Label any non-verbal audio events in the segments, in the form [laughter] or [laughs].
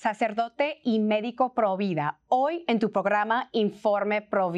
sacerdote y médico pro vida, hoy en tu programa Informe Pro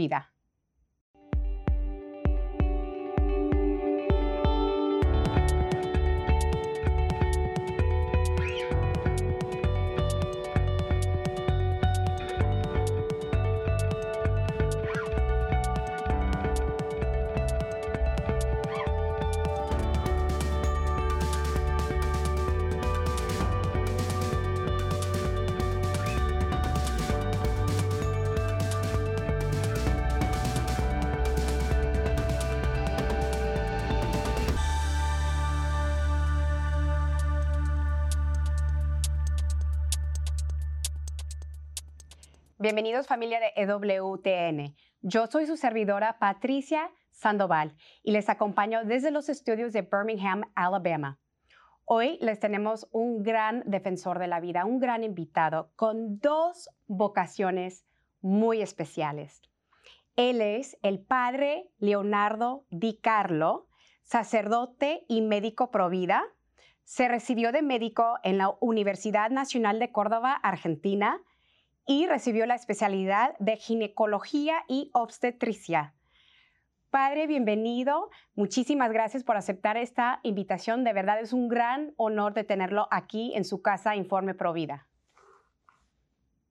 Bienvenidos familia de EWTN. Yo soy su servidora Patricia Sandoval y les acompaño desde los estudios de Birmingham, Alabama. Hoy les tenemos un gran defensor de la vida, un gran invitado con dos vocaciones muy especiales. Él es el padre Leonardo Di Carlo, sacerdote y médico pro vida. Se recibió de médico en la Universidad Nacional de Córdoba, Argentina y recibió la especialidad de ginecología y obstetricia. Padre, bienvenido. Muchísimas gracias por aceptar esta invitación. De verdad es un gran honor de tenerlo aquí en su casa Informe Provida.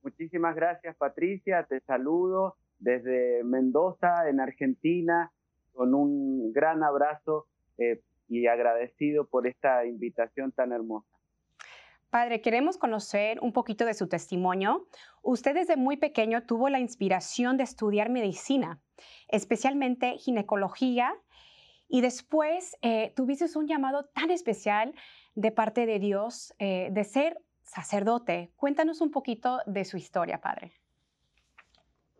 Muchísimas gracias, Patricia. Te saludo desde Mendoza, en Argentina, con un gran abrazo eh, y agradecido por esta invitación tan hermosa. Padre, queremos conocer un poquito de su testimonio. Usted desde muy pequeño tuvo la inspiración de estudiar medicina, especialmente ginecología, y después eh, tuviste un llamado tan especial de parte de Dios eh, de ser sacerdote. Cuéntanos un poquito de su historia, Padre.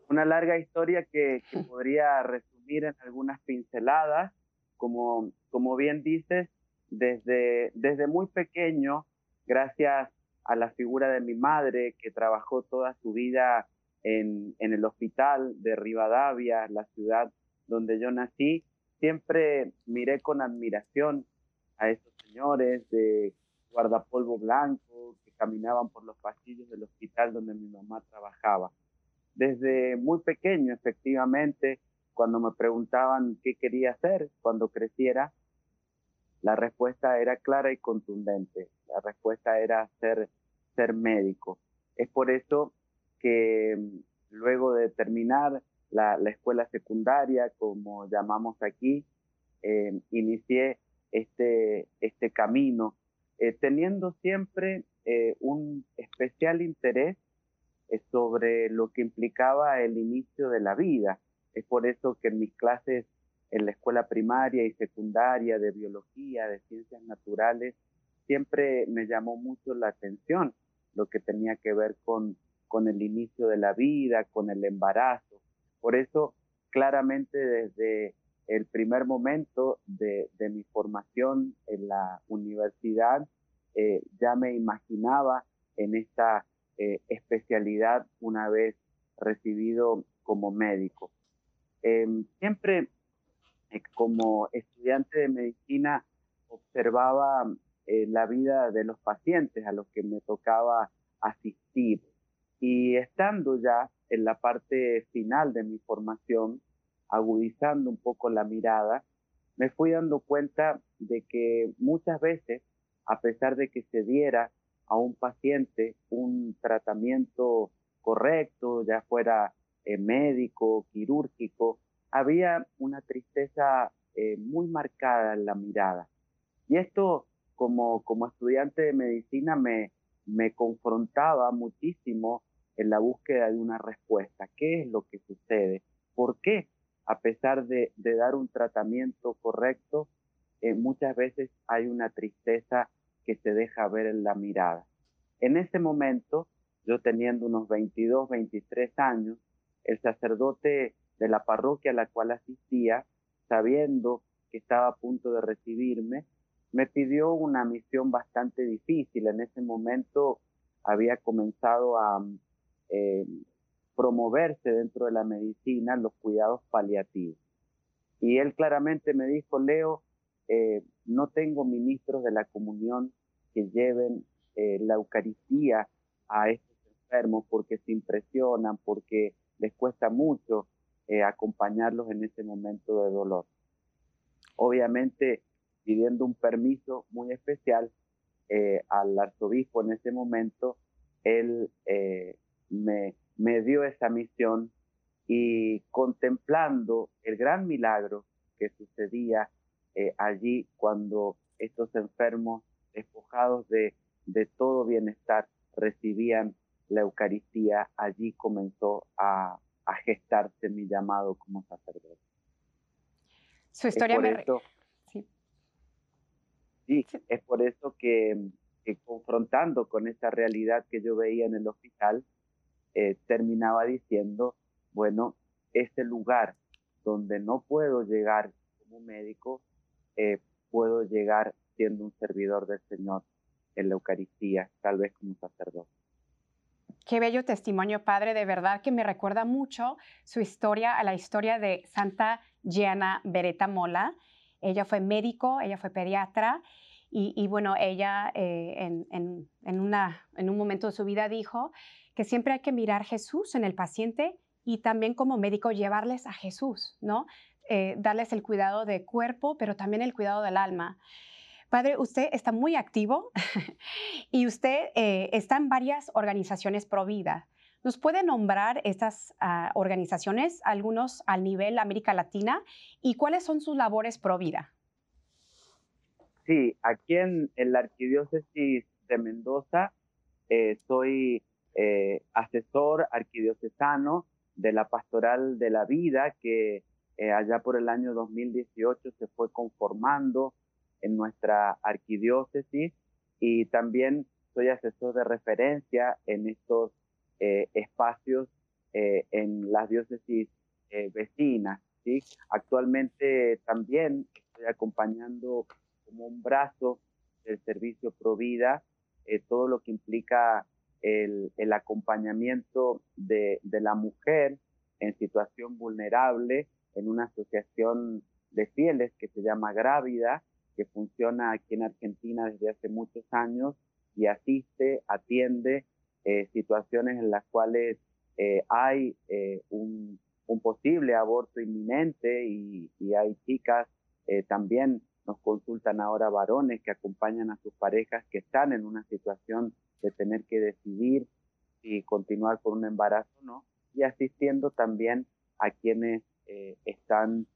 Una larga historia que, podría resumir en algunas pinceladas. Como, como bien dices, desde, desde muy pequeño gracias a la figura de mi madre que trabajó toda su vida en, el hospital de Rivadavia, la ciudad donde yo nací, siempre miré con admiración a esos señores de guardapolvo blanco que caminaban por los pasillos del hospital donde mi mamá trabajaba. Desde muy pequeño, efectivamente, cuando me preguntaban qué quería hacer cuando creciera, la respuesta era clara y contundente. La respuesta era ser, ser médico. Es por eso que mm, luego de terminar la, escuela secundaria, como llamamos aquí, eh, inicié este, este camino, eh, teniendo siempre eh, un especial interés sobre lo que implicaba el inicio de la vida. Es por eso que en mis clases en la escuela primaria y secundaria de biología, de ciencias naturales, siempre me llamó mucho la atención lo que tenía que ver con, con el inicio de la vida, con el embarazo. Por eso, claramente desde el primer momento de, mi formación en la universidad, eh, ya me imaginaba en esta eh, especialidad una vez recibido como médico. Em, siempre como estudiante de medicina observaba eh, la vida de los pacientes a los que me tocaba asistir. Y estando ya en la parte final de mi formación, agudizando un poco la mirada, me fui dando cuenta de que muchas veces, a pesar de que se diera a un paciente un tratamiento correcto, ya fuera eh, médico, quirúrgico, había una tristeza eh, muy marcada en la mirada. Y esto, como, como estudiante de medicina, me, me confrontaba muchísimo en la búsqueda de una respuesta. ¿Qué es lo que sucede? ¿Por qué, a pesar de, de dar un tratamiento correcto, eh, muchas veces hay una tristeza que se deja ver en la mirada? En ese momento, yo teniendo unos 22, 23 años, el sacerdote de la parroquia a la cual asistía, sabiendo que estaba a punto de recibirme, me pidió una misión bastante difícil. En ese momento había comenzado a eh, promoverse dentro de la medicina los cuidados paliativos. Y él claramente me dijo, Leo, eh, no tengo ministros de la comunión que lleven eh, la Eucaristía a estos enfermos porque se impresionan, porque les cuesta mucho eh, acompañarlos en ese momento de dolor. Obviamente pidiendo un permiso muy especial eh, al arzobispo en ese momento, él eh, me, me dio esa misión y contemplando el gran milagro que sucedía allí cuando estos enfermos despojados de, de todo bienestar recibían la Eucaristía, allí comenzó a, a gestarse mi llamado como sacerdote. Su historia me... sí. Sí. es por eso que, confrontando con esa realidad que yo veía en el hospital, eh, terminaba diciendo, bueno, ese lugar donde no puedo llegar como médico, eh, puedo llegar siendo un servidor del Señor en la Eucaristía, tal vez como sacerdote. Qué bello testimonio, padre. De verdad que me recuerda mucho su historia a la historia de Santa Gianna Beretta Mola. Ella fue médico, ella fue pediatra y, bueno, ella eh, en, en, una, en un momento de su vida dijo que siempre hay que mirar Jesús en el paciente y también como médico llevarles a Jesús, ¿no? Eh, darles el cuidado de cuerpo, pero también el cuidado del alma. Padre, usted está muy activo [laughs] y usted eh, está en varias organizaciones pro vida. ¿Nos puede nombrar estas ah, organizaciones, algunos al nivel América Latina, y cuáles son sus labores pro vida? Sí, aquí en, la Arquidiócesis de Mendoza eh, soy eh, asesor arquidiocesano de la Pastoral de la Vida, que allá por el año 2018 se fue conformando en nuestra arquidiócesis y también soy asesor de referencia en estos eh, espacios eh, en las diócesis eh, vecinas. ¿sí? Actualmente también estoy acompañando como un brazo del servicio Provida todo lo que implica el, el acompañamiento de, de, la mujer en situación vulnerable en una asociación de fieles que se llama Grávida que funciona aquí en Argentina desde hace muchos años y asiste, atiende eh, situaciones en las cuales eh, hay eh, un, posible aborto inminente y, hay chicas también nos consultan ahora varones que acompañan a sus parejas que están en una situación de tener que decidir si continuar con un embarazo o no, y asistiendo también a quienes están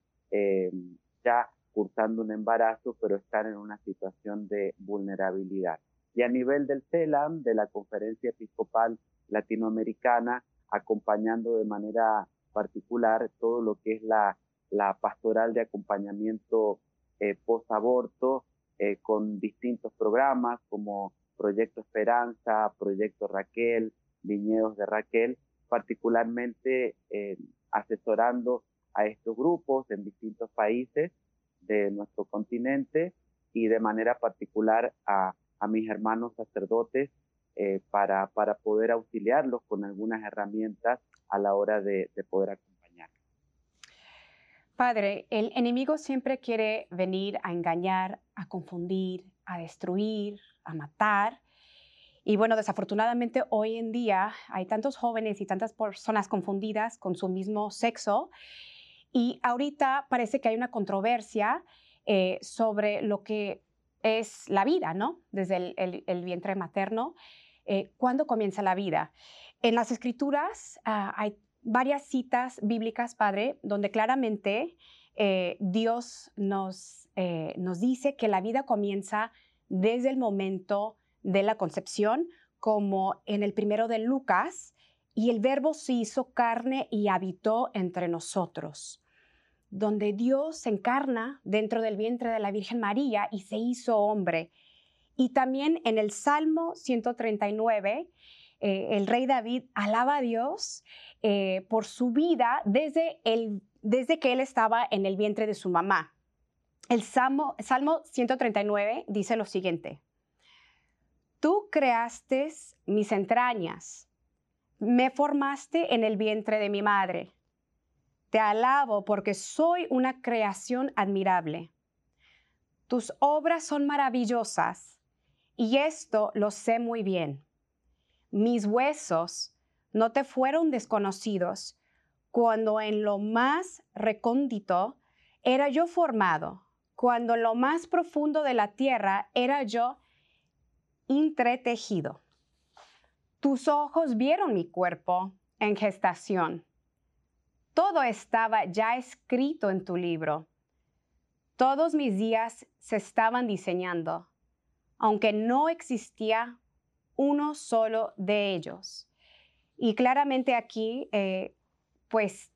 ya cursando un embarazo, pero están en una situación de vulnerabilidad. Y a nivel del CELAM, de la Conferencia Episcopal Latinoamericana, acompañando de manera particular todo lo que es la, la pastoral de acompañamiento eh, post-aborto, eh, con distintos programas como Proyecto Esperanza, Proyecto Raquel, Viñedos de Raquel, particularmente eh, asesorando a estos grupos en distintos países de nuestro continente y de manera particular a, mis hermanos sacerdotes eh, para, para poder auxiliarlos con algunas herramientas a la hora de, poder acompañar. Padre, el enemigo siempre quiere venir a engañar, a confundir, a destruir, a matar. Y bueno, desafortunadamente hoy en día hay tantos jóvenes y tantas personas confundidas con su mismo sexo y ahorita parece que hay una controversia eh, sobre lo que es la vida, ¿no? Desde el, vientre materno. Eh, ¿Cuándo comienza la vida? En las escrituras ah, hay varias citas bíblicas, Padre, donde claramente eh, Dios nos, nos dice que la vida comienza desde el momento de la concepción, como en el primero de Lucas, y el verbo se hizo carne y habitó entre nosotros donde Dios se encarna dentro del vientre de la Virgen María y se hizo hombre. Y también en el Salmo 139, eh, el rey David alaba a Dios eh, por su vida desde, el, desde que él estaba en el vientre de su mamá. El Salmo, Salmo 139 dice lo siguiente, Tú creaste mis entrañas, me formaste en el vientre de mi madre. Te alabo porque soy una creación admirable. Tus obras son maravillosas y esto lo sé muy bien. mis huesos no te fueron desconocidos cuando en lo más recóndito era yo formado, cuando en lo más profundo de la tierra era yo entretejido. Tus ojos vieron mi cuerpo en gestación. Todo estaba ya escrito en tu libro. Todos mis días se estaban diseñando, aunque no existía uno solo de ellos. Y claramente aquí, eh, pues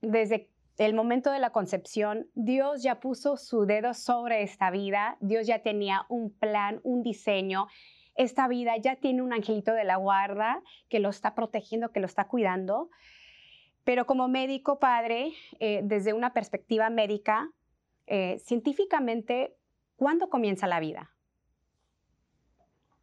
desde el momento de la concepción, Dios ya puso su dedo sobre esta vida, Dios ya tenía un plan, un diseño. Esta vida ya tiene un angelito de la guarda que lo está protegiendo, que lo está cuidando. Pero como médico padre, eh, desde una perspectiva médica, eh, científicamente, ¿cuándo comienza la vida?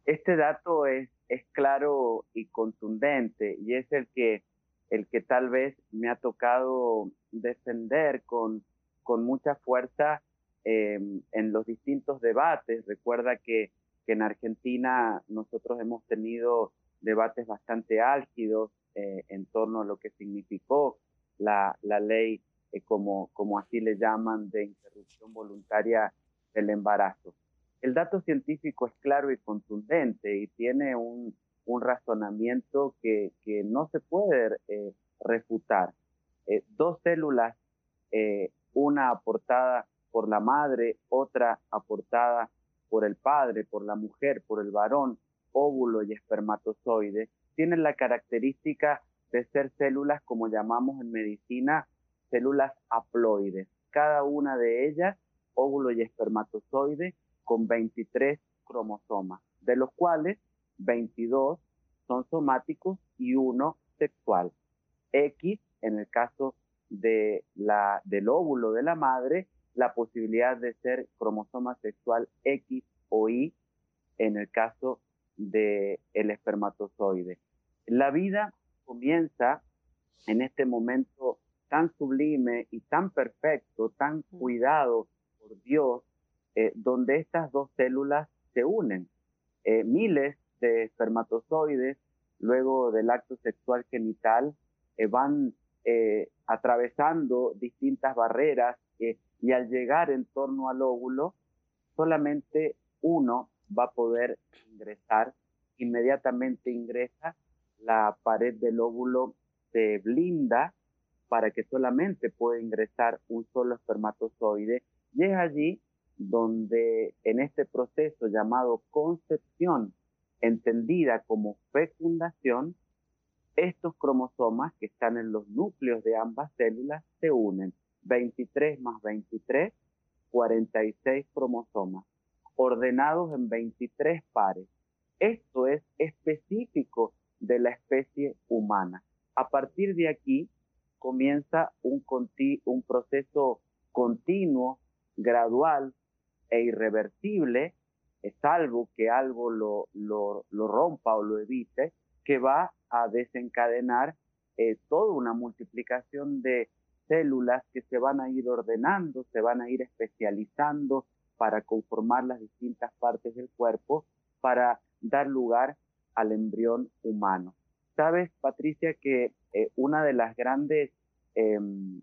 Este dato es, claro y contundente y es el que, el que tal vez me ha tocado defender con, con mucha fuerza em, en los distintos debates. Recuerda que, que, en Argentina nosotros hemos tenido debates bastante álgidos eh, en torno a lo que significó la, la ley, eh, como, como así le llaman, de interrupción voluntaria del embarazo. El dato científico es claro y contundente y tiene un, razonamiento que, no se puede eh, refutar. Dos células, una aportada por la madre, otra aportada por el padre, por la mujer, por el varón, óvulo y espermatozoide, tienen la característica de ser células, como llamamos en medicina, células haploides. Cada una de ellas, óvulo y espermatozoide, con 23 cromosomas, de los cuales 22 son somáticos y uno sexual. X, en el caso de la, del óvulo de la madre, la posibilidad de ser cromosoma sexual X o Y en el caso del el espermatozoide. La vida comienza en este momento tan sublime y tan perfecto, tan cuidado por Dios, eh, donde estas dos células se unen. Eh, miles de espermatozoides, luego del acto sexual genital, eh, van atravesando distintas barreras y al llegar en torno al óvulo, solamente uno va a poder ingresar, inmediatamente ingresa, la pared del óvulo se blinda para que solamente pueda ingresar un solo espermatozoide. Y es allí donde en este proceso llamado concepción, entendida como fecundación, estos cromosomas que están en los núcleos de ambas células se unen. 23 más 23, 46 cromosomas, ordenados en 23 pares. Esto es específico de la especie humana. A partir de aquí comienza un, proceso continuo, gradual, e irreversible, salvo que algo lo, lo, rompa o lo evite, que va a desencadenar eh, toda una multiplicación de células que se van a ir ordenando, se van a ir especializando para conformar las distintas partes del cuerpo para dar lugar al embrión humano. Sabes, Patricia, que eh, una de las grandes em,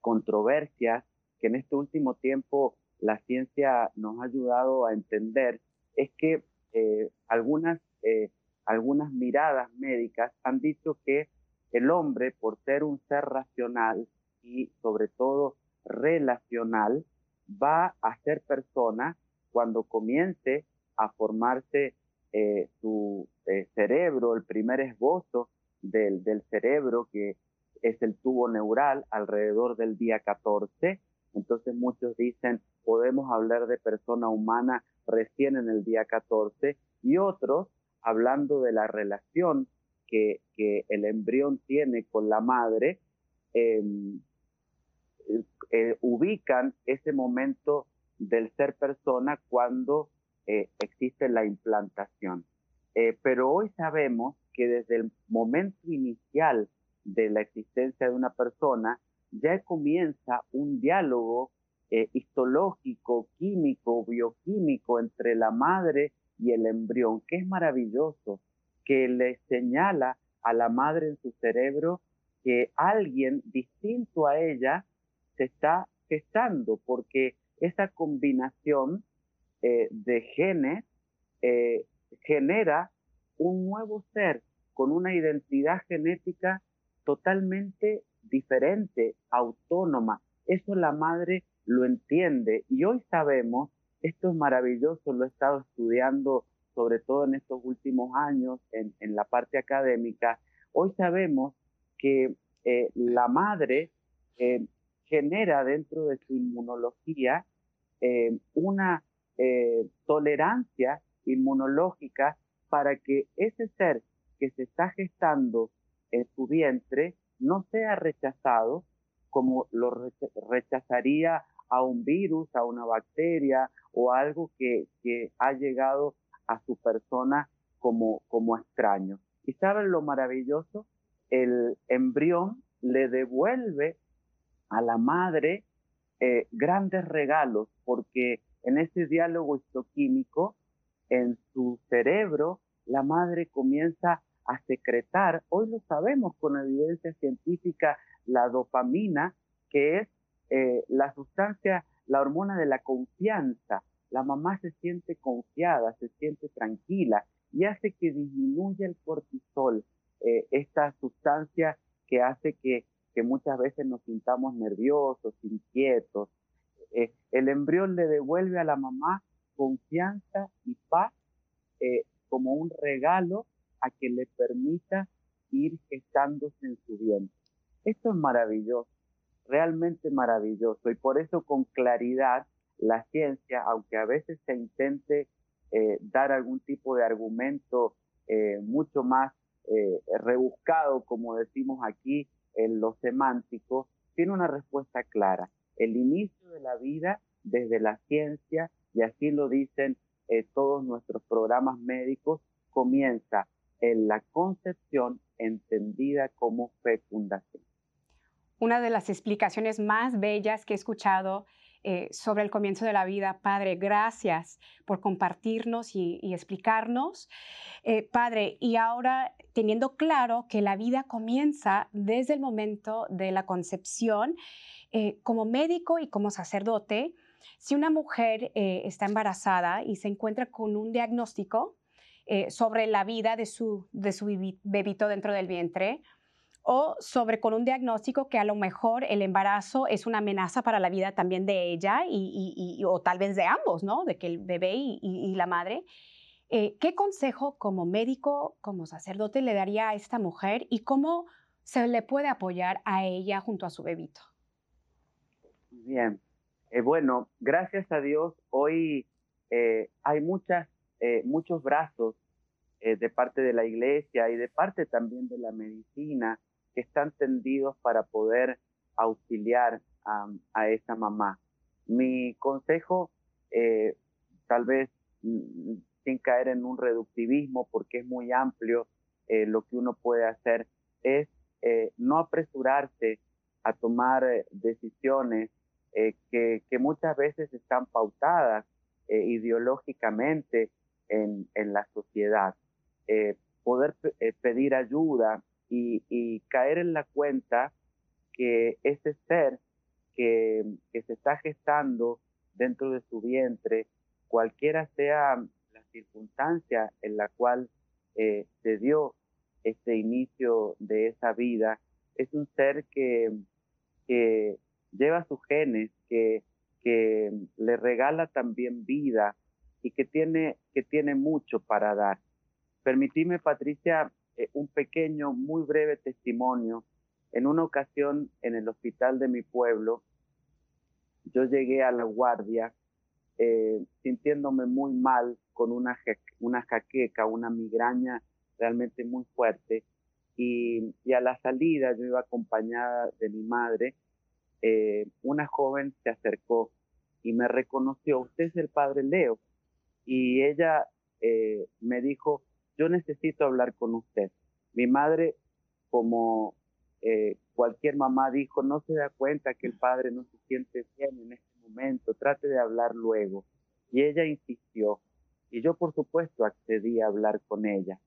controversias que en este último tiempo la ciencia nos ha ayudado a entender es que eh, algunas, eh, algunas miradas médicas han dicho que el hombre, por ser un ser racional y sobre todo relacional, va a ser persona cuando comience a formarse eh, su cerebro, el primer esbozo del, cerebro, que es el tubo neural, alrededor del día 14. Entonces muchos dicen, podemos hablar de persona humana recién en el día 14 y otros hablando de la relación que, el embrión tiene con la madre, em, eh, ubican ese momento del ser persona cuando eh, existe la implantación. Eh, pero hoy sabemos que desde el momento inicial de la existencia de una persona ya comienza un diálogo eh, histológico, químico, bioquímico entre la madre y el embrión, que es maravilloso, que le señala a la madre en su cerebro que alguien distinto a ella se está gestando, porque esa combinación eh, de genes eh, genera un nuevo ser con una identidad genética totalmente diferente, autónoma. Eso la madre lo entiende y hoy sabemos, esto es maravilloso, lo he estado estudiando sobre todo en estos últimos años en, la parte académica, hoy sabemos que eh, la madre genera dentro de su inmunología eh, una tolerancia inmunológica para que ese ser que se está gestando en su vientre no sea rechazado como lo rechazaría a un virus, a una bacteria o algo que, que ha llegado a su persona como, como extraño. ¿Y saben lo maravilloso? El embrión le devuelve a la madre eh, grandes regalos porque en ese diálogo histoquímico, en su cerebro, la madre comienza a secretar, hoy lo sabemos con evidencia científica, la dopamina, que es eh, la sustancia, la hormona de la confianza, la mamá se siente confiada, se siente tranquila y hace que disminuya el cortisol, eh, esta sustancia que hace que, muchas veces nos sintamos nerviosos, inquietos. Eh, el embrión le devuelve a la mamá confianza y paz eh, como un regalo a que le permita ir gestándose en su vientre. Esto es maravilloso, realmente maravilloso y por eso con claridad la ciencia, aunque a veces se intente eh, dar algún tipo de argumento mucho más rebuscado, como decimos aquí en lo semántico, tiene una respuesta clara. El inicio de la vida desde la ciencia, y así lo dicen todos nuestros programas médicos, comienza en la concepción entendida como fecundación. Una de las explicaciones más bellas que he escuchado eh, sobre el comienzo de la vida. Padre, gracias por compartirnos y, explicarnos. Eh, padre, y ahora teniendo claro que la vida comienza desde el momento de la concepción, eh, como médico y como sacerdote, si una mujer está embarazada y se encuentra con un diagnóstico sobre la vida de su, de su bebito dentro del vientre, o sobre con un diagnóstico que a lo mejor el embarazo es una amenaza para la vida también de ella y, o tal vez de ambos, ¿no? De que el bebé y, la madre. Eh, ¿Qué consejo como médico, como sacerdote le daría a esta mujer y cómo se le puede apoyar a ella junto a su bebito? Bien, eh, bueno, gracias a Dios hoy eh, hay muchas, muchos brazos de parte de la iglesia y de parte también de la medicina que están tendidos para poder auxiliar a, esa mamá. Mi consejo, eh, tal vez mm, sin caer en un reductivismo, porque es muy amplio eh, lo que uno puede hacer, es eh, no apresurarse a tomar decisiones que, muchas veces están pautadas ideológicamente en, en, la sociedad. poder pedir ayuda y, caer en la cuenta que ese ser que, se está gestando dentro de su vientre, cualquiera sea la circunstancia en la cual eh, se dio este inicio de esa vida, es un ser que, que lleva sus genes, que, que le regala también vida y que tiene, que tiene mucho para dar. Permitime, Patricia, eh, un pequeño, muy breve testimonio. En una ocasión en el hospital de mi pueblo, yo llegué a la guardia eh, sintiéndome muy mal, con una, una jaqueca, una migraña realmente muy fuerte. Y, a la salida yo iba acompañada de mi madre. Eh, una joven se acercó y me reconoció, usted es el padre Leo. Y ella me dijo, yo necesito hablar con usted. Mi madre, como eh, cualquier mamá dijo, no se da cuenta que el padre no se siente bien en este momento, trate de hablar luego. Y ella insistió. Y yo, por supuesto, accedí a hablar con ella.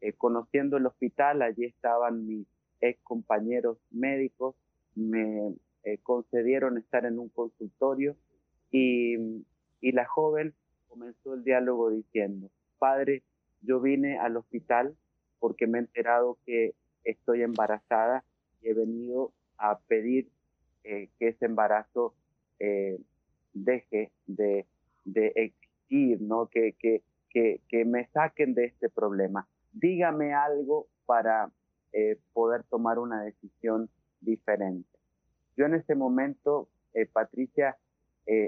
eh, conociendo el hospital, allí estaban mis ex compañeros médicos, me eh, concedieron estar en un consultorio y, y la joven comenzó el diálogo diciendo, padre, yo vine al hospital porque me he enterado que estoy embarazada y he venido a pedir eh, que ese embarazo eh, deje de, de, existir, ¿no? Que, que, que, me saquen de este problema. Dígame algo para eh, poder tomar una decisión diferente. Yo en ese momento, Patricia,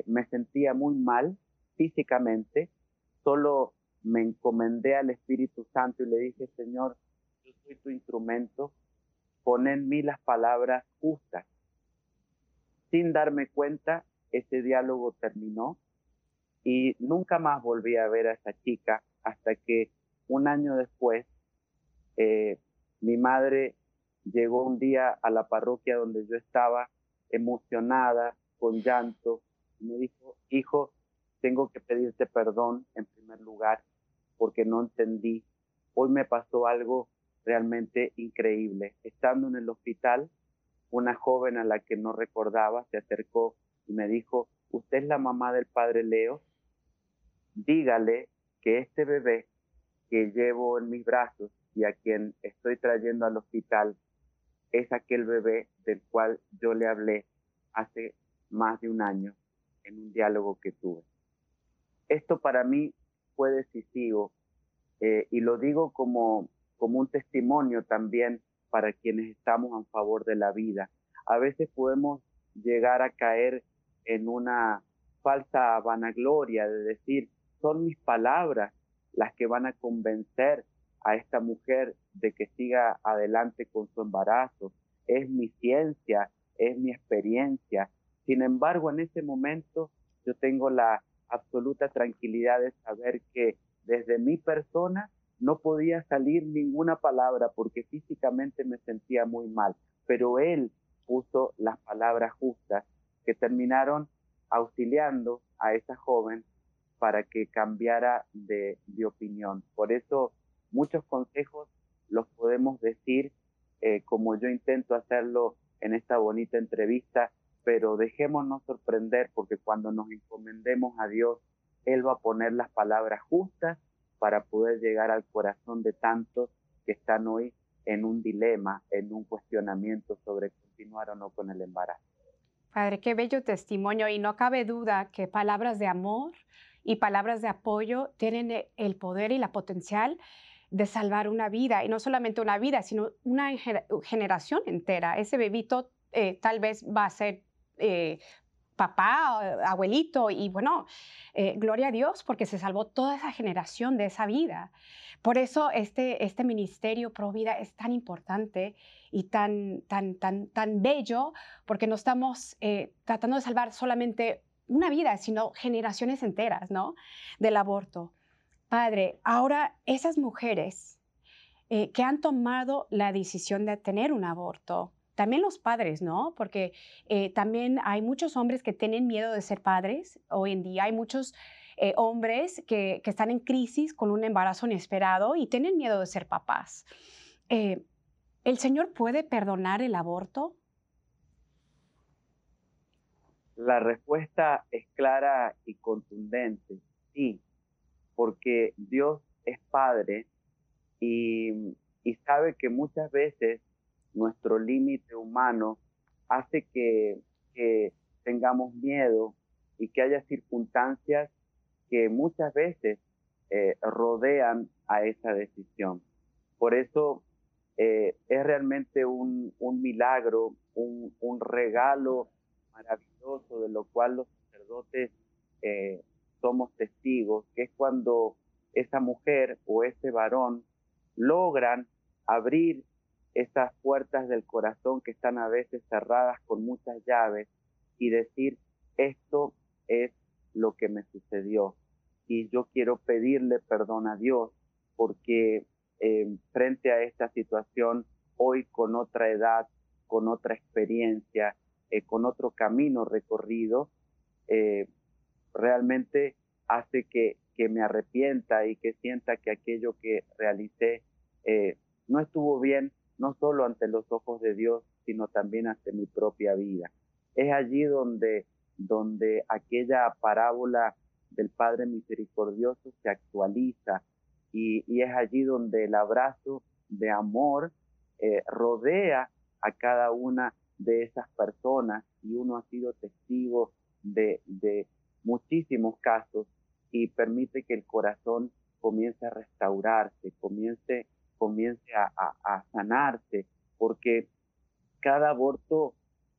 me sentía muy mal físicamente, solo me encomendé al Espíritu Santo y le dije, Señor, yo soy tu instrumento, pon en mí las palabras justas. Sin darme cuenta, ese diálogo terminó y nunca más volví a ver a esa chica hasta que un año después eh, mi madre llegó un día a la parroquia donde yo estaba emocionada, con llanto, y me dijo, hijo, tengo que pedirte perdón en primer lugar porque no entendí. Hoy me pasó algo realmente increíble. Estando en el hospital, una joven a la que no recordaba se acercó y me dijo, usted es la mamá del padre Leo, dígale que este bebé que llevo en mis brazos y a quien estoy trayendo al hospital es aquel bebé del cual yo le hablé hace más de un año en un diálogo que tuve. Esto para mí fue decisivo eh, y lo digo como, como un testimonio también para quienes estamos a favor de la vida. A veces podemos llegar a caer en una falsa vanagloria de decir, son mis palabras las que van a convencer a esta mujer de que siga adelante con su embarazo. Es mi ciencia, es mi experiencia. Sin embargo, en ese momento yo tengo la absoluta tranquilidad de saber que desde mi persona no podía salir ninguna palabra porque físicamente me sentía muy mal, pero él puso las palabras justas que terminaron auxiliando a esa joven para que cambiara de, opinión. Por eso muchos consejos los podemos decir eh, como yo intento hacerlo en esta bonita entrevista pero dejémonos sorprender porque cuando nos encomendemos a Dios, Él va a poner las palabras justas para poder llegar al corazón de tantos que están hoy en un dilema, en un cuestionamiento sobre continuar o no con el embarazo. Padre, qué bello testimonio y no cabe duda que palabras de amor y palabras de apoyo tienen el poder y la potencial de salvar una vida, y no solamente una vida, sino una generación entera. Ese bebito eh, tal vez va a ser eh, papá, abuelito, y bueno, eh, gloria a Dios porque se salvó toda esa generación de esa vida. Por eso este, este ministerio Pro Vida es tan importante y tan, tan, tan, tan bello, porque no estamos eh, tratando de salvar solamente una vida, sino generaciones enteras, ¿no? Del aborto. Padre, ahora esas mujeres que han tomado la decisión de tener un aborto, también los padres, ¿no? Porque eh, también hay muchos hombres que tienen miedo de ser padres. Hoy en día hay muchos eh, hombres que, están en crisis con un embarazo inesperado y tienen miedo de ser papás. Eh, ¿El Señor puede perdonar el aborto? La respuesta es clara y contundente, sí, porque Dios es Padre y, y sabe que muchas veces nuestro límite humano hace que, tengamos miedo y que haya circunstancias que muchas veces eh, rodean a esa decisión. Por eso eh, es realmente un, milagro, un, regalo maravilloso de lo cual los sacerdotes eh, somos testigos, que es cuando esa mujer o ese varón logran abrir esas puertas del corazón que están a veces cerradas con muchas llaves y decir, esto es lo que me sucedió y yo quiero pedirle perdón a Dios porque eh, frente a esta situación, hoy con otra edad, con otra experiencia, eh, con otro camino recorrido, eh, realmente hace que, que me arrepienta y que sienta que aquello que realicé eh, no estuvo bien, no solo ante los ojos de Dios, sino también ante mi propia vida. Es allí donde, donde aquella parábola del Padre Misericordioso se actualiza y, es allí donde el abrazo de amor eh, rodea a cada una de esas personas y uno ha sido testigo de, de muchísimos casos y permite que el corazón comience a restaurarse, comience, comience a, sanarse, porque cada aborto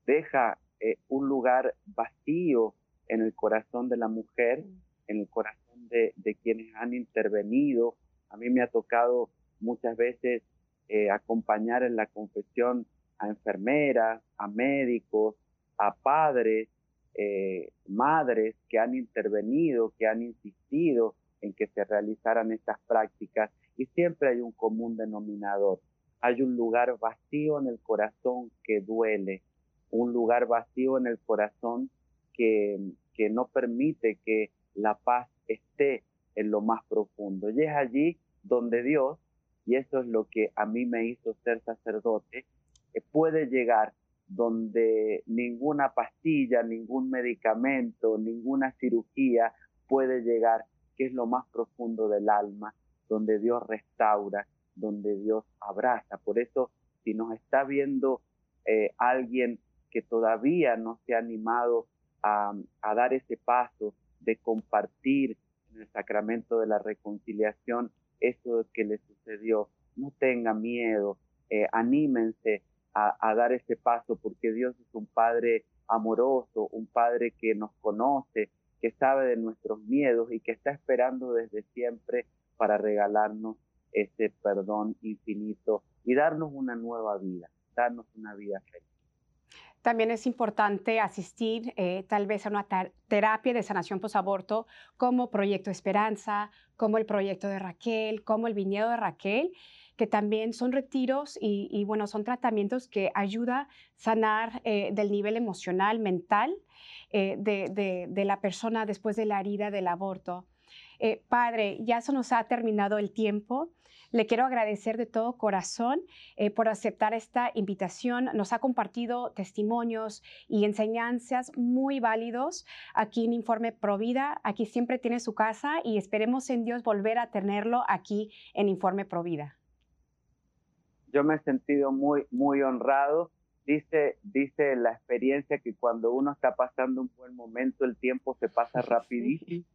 deja eh, un lugar vacío en el corazón de la mujer, en el corazón de, quienes han intervenido. A mí me ha tocado muchas veces eh, acompañar en la confesión a enfermeras, a médicos, a padres, eh, madres que han intervenido, que han insistido en que se realizaran estas prácticas y siempre hay un común denominador. Hay un lugar vacío en el corazón que duele, un lugar vacío en el corazón que, que no permite que la paz esté en lo más profundo. Y es allí donde Dios, y eso es lo que a mí me hizo ser sacerdote, eh, puede llegar donde ninguna pastilla, ningún medicamento, ninguna cirugía puede llegar, que es lo más profundo del alma, donde Dios restaura, donde Dios abraza. Por eso, si nos está viendo eh, alguien que todavía no se ha animado a, dar ese paso de compartir en el sacramento de la reconciliación eso que le sucedió, no tenga miedo, eh, anímense a, dar ese paso, porque Dios es un Padre amoroso, un Padre que nos conoce, que sabe de nuestros miedos y que está esperando desde siempre para regalarnos ese perdón infinito y darnos una nueva vida, darnos una vida feliz. También es importante asistir eh, tal vez a una terapia de sanación posaborto como Proyecto Esperanza, como el proyecto de Raquel, como el viñedo de Raquel, que también son retiros y, bueno, son tratamientos que ayudan a sanar eh, del nivel emocional, mental eh, de, la persona después de la herida del aborto. Eh, padre, ya se nos ha terminado el tiempo. Le quiero agradecer de todo corazón por aceptar esta invitación. Nos ha compartido testimonios y enseñanzas muy válidos aquí en Informe Provida. Aquí siempre tiene su casa y esperemos en Dios volver a tenerlo aquí en Informe Provida yo me he sentido muy, muy honrado. Dice, dice la experiencia que cuando uno está pasando un buen momento, el tiempo se pasa [laughs] rapidísimo.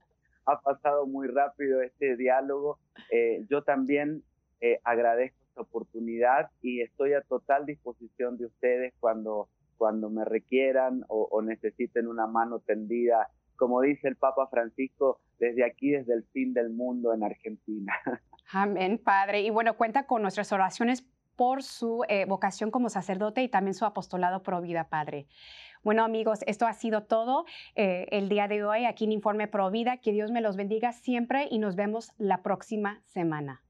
Ha pasado muy rápido este diálogo. Eh, yo también eh, agradezco esta oportunidad y estoy a total disposición de ustedes cuando, cuando me requieran o, o necesiten una mano tendida. Como dice el Papa Francisco, desde aquí, desde el fin del mundo en Argentina. [laughs] Amén, Padre. Y bueno, cuenta con nuestras oraciones por su eh, vocación como sacerdote y también su apostolado pro vida, Padre. Bueno, amigos, esto ha sido todo eh, el día de hoy aquí en Informe Pro Vida. Que Dios me los bendiga siempre y nos vemos la próxima semana.